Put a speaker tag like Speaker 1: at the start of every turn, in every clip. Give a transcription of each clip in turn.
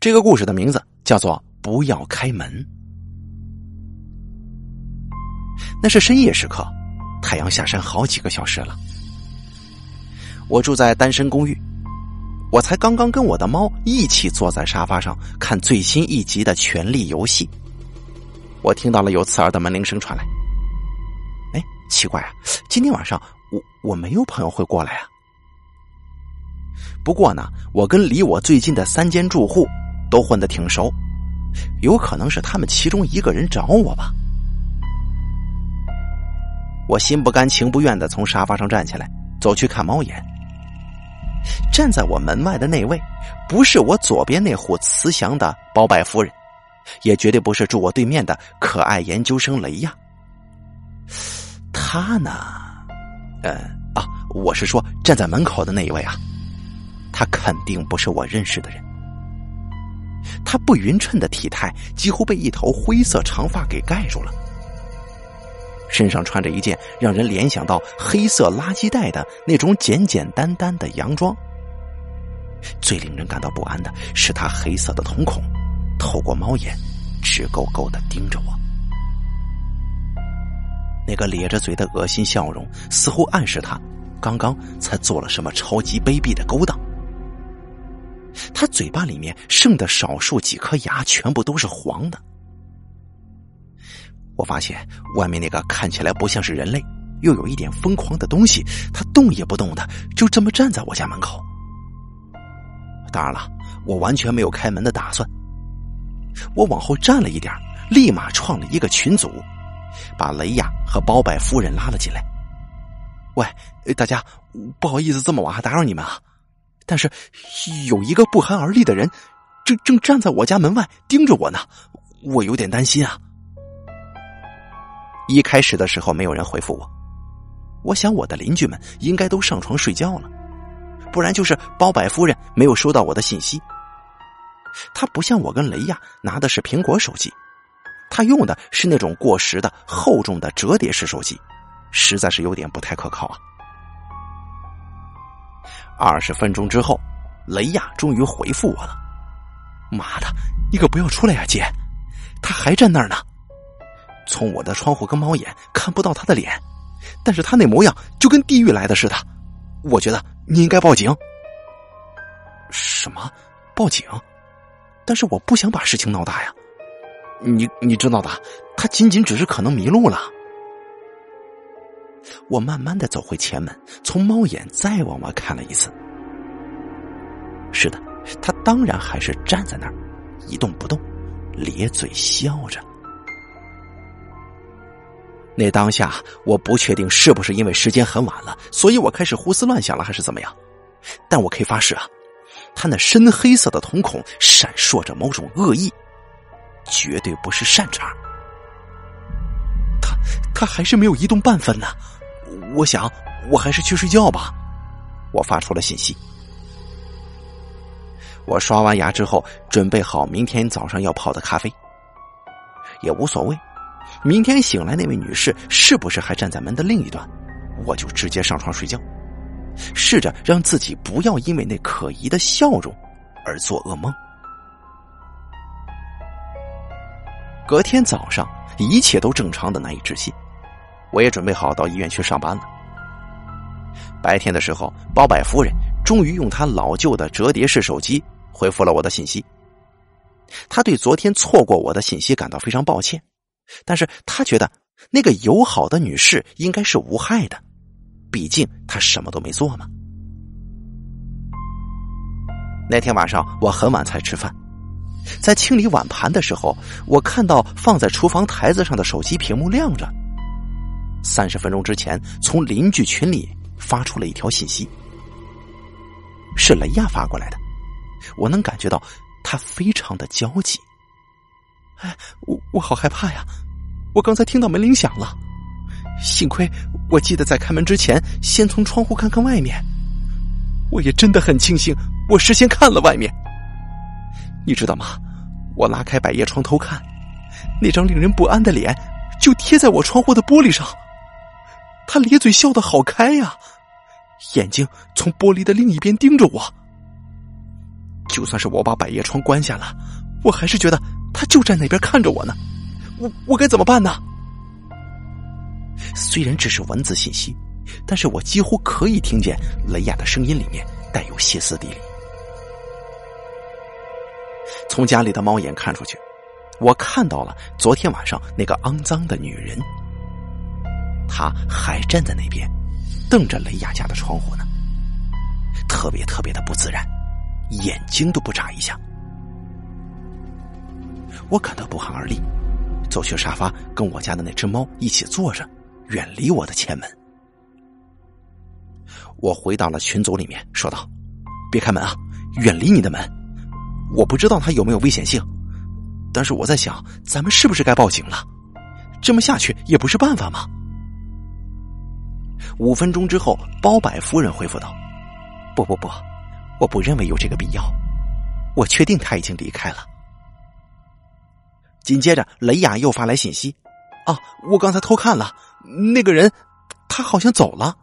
Speaker 1: 这个故事的名字叫做“不要开门”。那是深夜时刻，太阳下山好几个小时了。我住在单身公寓，我才刚刚跟我的猫一起坐在沙发上看最新一集的《权力游戏》。我听到了有刺耳的门铃声传来。哎，奇怪啊，今天晚上我我没有朋友会过来啊。不过呢，我跟离我最近的三间住户都混得挺熟，有可能是他们其中一个人找我吧。我心不甘情不愿的从沙发上站起来，走去看猫眼。站在我门外的那位，不是我左边那户慈祥的包拜夫人，也绝对不是住我对面的可爱研究生雷亚。他呢？呃啊，我是说站在门口的那一位啊，他肯定不是我认识的人。他不匀称的体态几乎被一头灰色长发给盖住了。身上穿着一件让人联想到黑色垃圾袋的那种简简单单的洋装。最令人感到不安的是，他黑色的瞳孔透过猫眼，直勾勾的盯着我。那个咧着嘴的恶心笑容，似乎暗示他刚刚才做了什么超级卑鄙的勾当。他嘴巴里面剩的少数几颗牙，全部都是黄的。我发现外面那个看起来不像是人类，又有一点疯狂的东西，它动也不动的，就这么站在我家门口。当然了，我完全没有开门的打算。我往后站了一点，立马创了一个群组，把雷亚和包百夫人拉了进来。喂，大家，不好意思这么晚还打扰你们啊，但是有一个不寒而栗的人，正正站在我家门外盯着我呢，我有点担心啊。一开始的时候，没有人回复我。我想我的邻居们应该都上床睡觉了，不然就是包百夫人没有收到我的信息。他不像我跟雷亚拿的是苹果手机，他用的是那种过时的厚重的折叠式手机，实在是有点不太可靠啊。二十分钟之后，雷亚终于回复我了：“妈的，你可不要出来呀，姐，他还站那儿呢。”从我的窗户跟猫眼看不到他的脸，但是他那模样就跟地狱来的似的。我觉得你应该报警。什么？报警？但是我不想把事情闹大呀。你你知道的，他仅仅只是可能迷路了。我慢慢的走回前门，从猫眼再往外看了一次。是的，他当然还是站在那儿，一动不动，咧嘴笑着。那当下，我不确定是不是因为时间很晚了，所以我开始胡思乱想了，还是怎么样？但我可以发誓啊，他那深黑色的瞳孔闪烁着某种恶意，绝对不是善茬。他他还是没有移动半分呢，我想我还是去睡觉吧。我发出了信息。我刷完牙之后，准备好明天早上要泡的咖啡，也无所谓。明天醒来，那位女士是不是还站在门的另一端？我就直接上床睡觉，试着让自己不要因为那可疑的笑容而做噩梦。隔天早上，一切都正常的难以置信，我也准备好到医院去上班了。白天的时候，包百夫人终于用她老旧的折叠式手机回复了我的信息。她对昨天错过我的信息感到非常抱歉。但是她觉得那个友好的女士应该是无害的，毕竟她什么都没做嘛。那天晚上我很晚才吃饭，在清理碗盘的时候，我看到放在厨房台子上的手机屏幕亮着。三十分钟之前，从邻居群里发出了一条信息，是雷亚发过来的。我能感觉到他非常的焦急。哎，我我好害怕呀！我刚才听到门铃响了，幸亏我记得在开门之前先从窗户看看外面。我也真的很庆幸，我事先看了外面。你知道吗？我拉开百叶窗偷看，那张令人不安的脸就贴在我窗户的玻璃上。他咧嘴笑的好开呀，眼睛从玻璃的另一边盯着我。就算是我把百叶窗关下了，我还是觉得他就在那边看着我呢。我我该怎么办呢？虽然只是文字信息，但是我几乎可以听见雷亚的声音里面带有歇斯底里。从家里的猫眼看出去，我看到了昨天晚上那个肮脏的女人，他还站在那边，瞪着雷亚家的窗户呢，特别特别的不自然，眼睛都不眨一下。我感到不寒而栗。走去沙发，跟我家的那只猫一起坐着，远离我的前门。我回到了群组里面，说道：“别开门啊，远离你的门。我不知道它有没有危险性，但是我在想，咱们是不是该报警了？这么下去也不是办法嘛。”五分钟之后，包百夫人回复道：“不不不，我不认为有这个必要。我确定他已经离开了。”紧接着，雷亚又发来信息：“啊，我刚才偷看了，那个人，他好像走了。”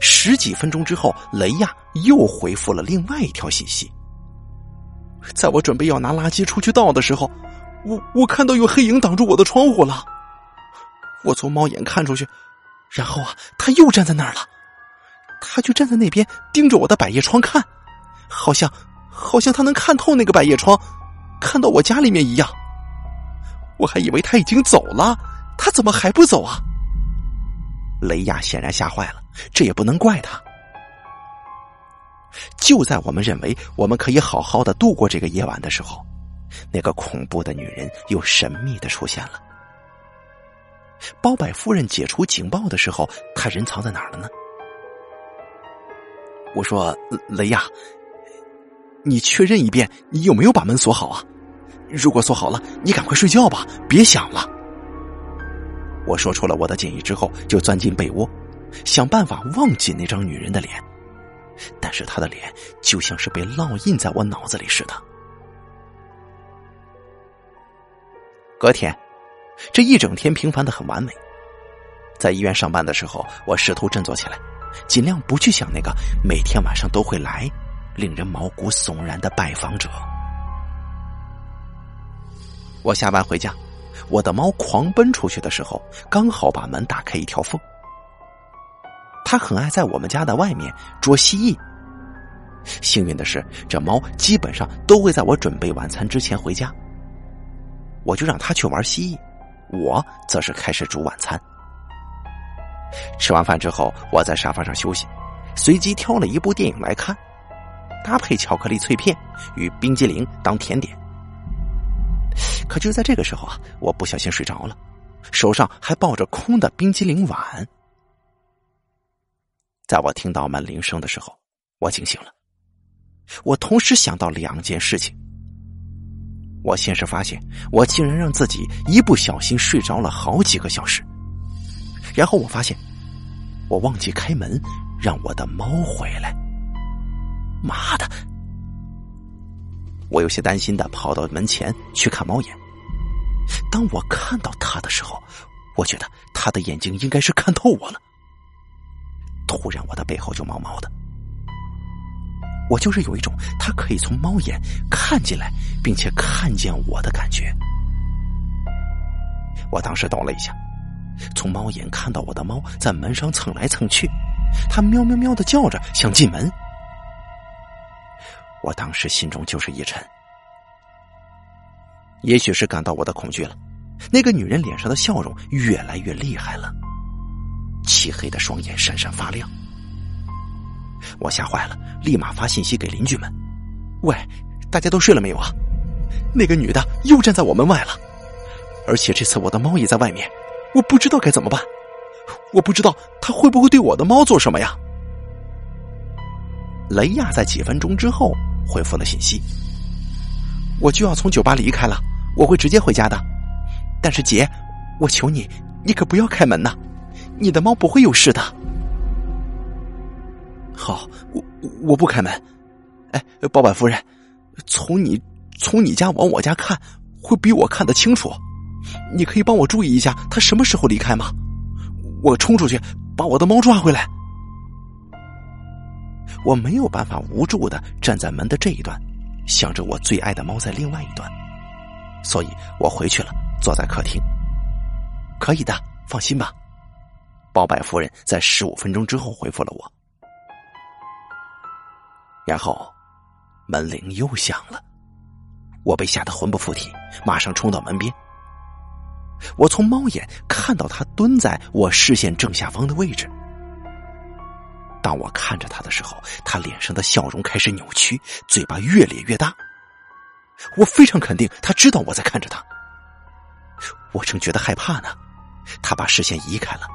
Speaker 1: 十几分钟之后，雷亚又回复了另外一条信息：“在我准备要拿垃圾出去倒的时候，我我看到有黑影挡住我的窗户了。我从猫眼看出去，然后啊，他又站在那儿了，他就站在那边盯着我的百叶窗看，好像好像他能看透那个百叶窗。”看到我家里面一样，我还以为他已经走了，他怎么还不走啊？雷亚显然吓坏了，这也不能怪他。就在我们认为我们可以好好的度过这个夜晚的时候，那个恐怖的女人又神秘的出现了。包百夫人解除警报的时候，她人藏在哪儿了呢？我说：“雷亚，你确认一遍，你有没有把门锁好啊？”如果锁好了，你赶快睡觉吧，别想了。我说出了我的建议之后，就钻进被窝，想办法忘记那张女人的脸。但是她的脸就像是被烙印在我脑子里似的。隔天，这一整天平凡的很完美。在医院上班的时候，我试图振作起来，尽量不去想那个每天晚上都会来、令人毛骨悚然的拜访者。我下班回家，我的猫狂奔出去的时候，刚好把门打开一条缝。它很爱在我们家的外面捉蜥蜴。幸运的是，这猫基本上都会在我准备晚餐之前回家。我就让它去玩蜥蜴，我则是开始煮晚餐。吃完饭之后，我在沙发上休息，随机挑了一部电影来看，搭配巧克力脆片与冰激凌当甜点。可就在这个时候啊，我不小心睡着了，手上还抱着空的冰激凌碗。在我听到门铃声的时候，我惊醒了。我同时想到两件事情。我先是发现我竟然让自己一不小心睡着了好几个小时，然后我发现我忘记开门让我的猫回来。妈的！我有些担心的跑到门前去看猫眼。当我看到他的时候，我觉得他的眼睛应该是看透我了。突然，我的背后就毛毛的。我就是有一种他可以从猫眼看进来，并且看见我的感觉。我当时抖了一下，从猫眼看到我的猫在门上蹭来蹭去，它喵喵喵的叫着想进门。我当时心中就是一沉，也许是感到我的恐惧了，那个女人脸上的笑容越来越厉害了，漆黑的双眼闪闪发亮。我吓坏了，立马发信息给邻居们：“喂，大家都睡了没有啊？那个女的又站在我门外了，而且这次我的猫也在外面，我不知道该怎么办，我不知道她会不会对我的猫做什么呀？”雷亚在几分钟之后。回复了信息，我就要从酒吧离开了，我会直接回家的。但是姐，我求你，你可不要开门呐，你的猫不会有事的。好，我我不开门。哎，包板夫人，从你从你家往我家看，会比我看得清楚。你可以帮我注意一下，他什么时候离开吗？我冲出去把我的猫抓回来。我没有办法无助的站在门的这一端，想着我最爱的猫在另外一端，所以我回去了，坐在客厅。可以的，放心吧。包百夫人在十五分钟之后回复了我，然后门铃又响了，我被吓得魂不附体，马上冲到门边。我从猫眼看到他蹲在我视线正下方的位置。当我看着他的时候，他脸上的笑容开始扭曲，嘴巴越咧越大。我非常肯定，他知道我在看着他。我正觉得害怕呢，他把视线移开了，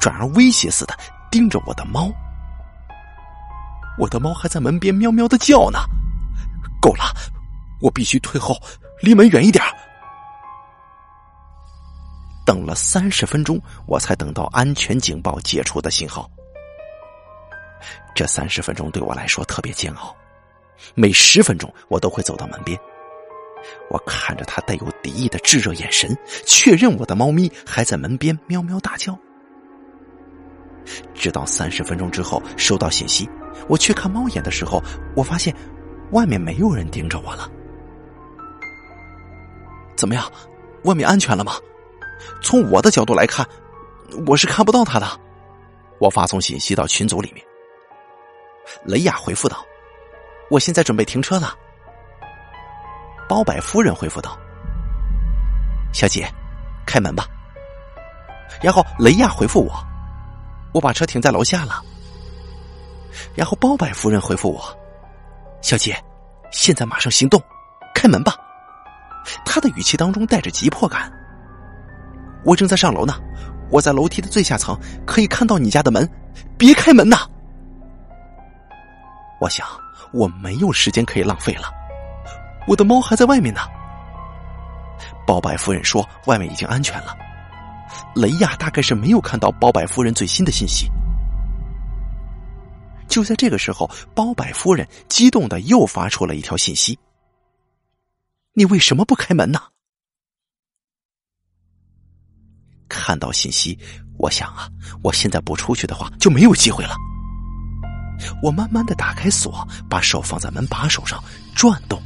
Speaker 1: 转而威胁似的盯着我的猫。我的猫还在门边喵喵的叫呢。够了，我必须退后，离门远一点。等了三十分钟，我才等到安全警报解除的信号。这三十分钟对我来说特别煎熬，每十分钟我都会走到门边，我看着他带有敌意的炙热眼神，确认我的猫咪还在门边喵喵大叫。直到三十分钟之后收到信息，我去看猫眼的时候，我发现外面没有人盯着我了。怎么样，外面安全了吗？从我的角度来看，我是看不到他的。我发送信息到群组里面。雷亚回复道：“我现在准备停车了。”包百夫人回复道：“小姐，开门吧。”然后雷亚回复我：“我把车停在楼下了。”然后包百夫人回复我：“小姐，现在马上行动，开门吧。”他的语气当中带着急迫感。我正在上楼呢，我在楼梯的最下层，可以看到你家的门，别开门呐！我想我没有时间可以浪费了，我的猫还在外面呢。包百夫人说外面已经安全了，雷亚大概是没有看到包百夫人最新的信息。就在这个时候，包百夫人激动的又发出了一条信息：“你为什么不开门呢？”看到信息，我想啊，我现在不出去的话就没有机会了。我慢慢的打开锁，把手放在门把手上转动。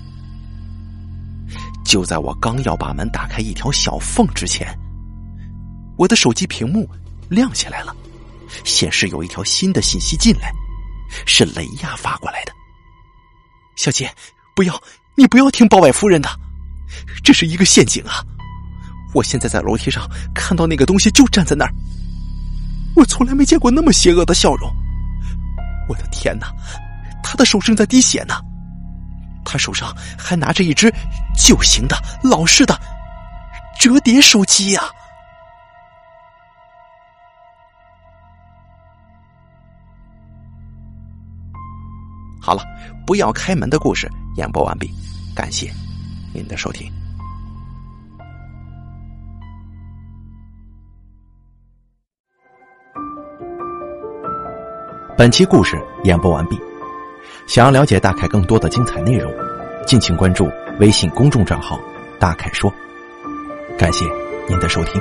Speaker 1: 就在我刚要把门打开一条小缝之前，我的手机屏幕亮起来了，显示有一条新的信息进来，是雷亚发过来的。小姐，不要，你不要听包外夫人的，这是一个陷阱啊！我现在在楼梯上看到那个东西就站在那儿，我从来没见过那么邪恶的笑容。我的天哪，他的手正在滴血呢，他手上还拿着一只旧型的老式的折叠手机呀！好了，不要开门的故事演播完毕，感谢您的收听。本期故事演播完毕。想要了解大凯更多的精彩内容，敬请关注微信公众账号“大凯说”。感谢您的收听。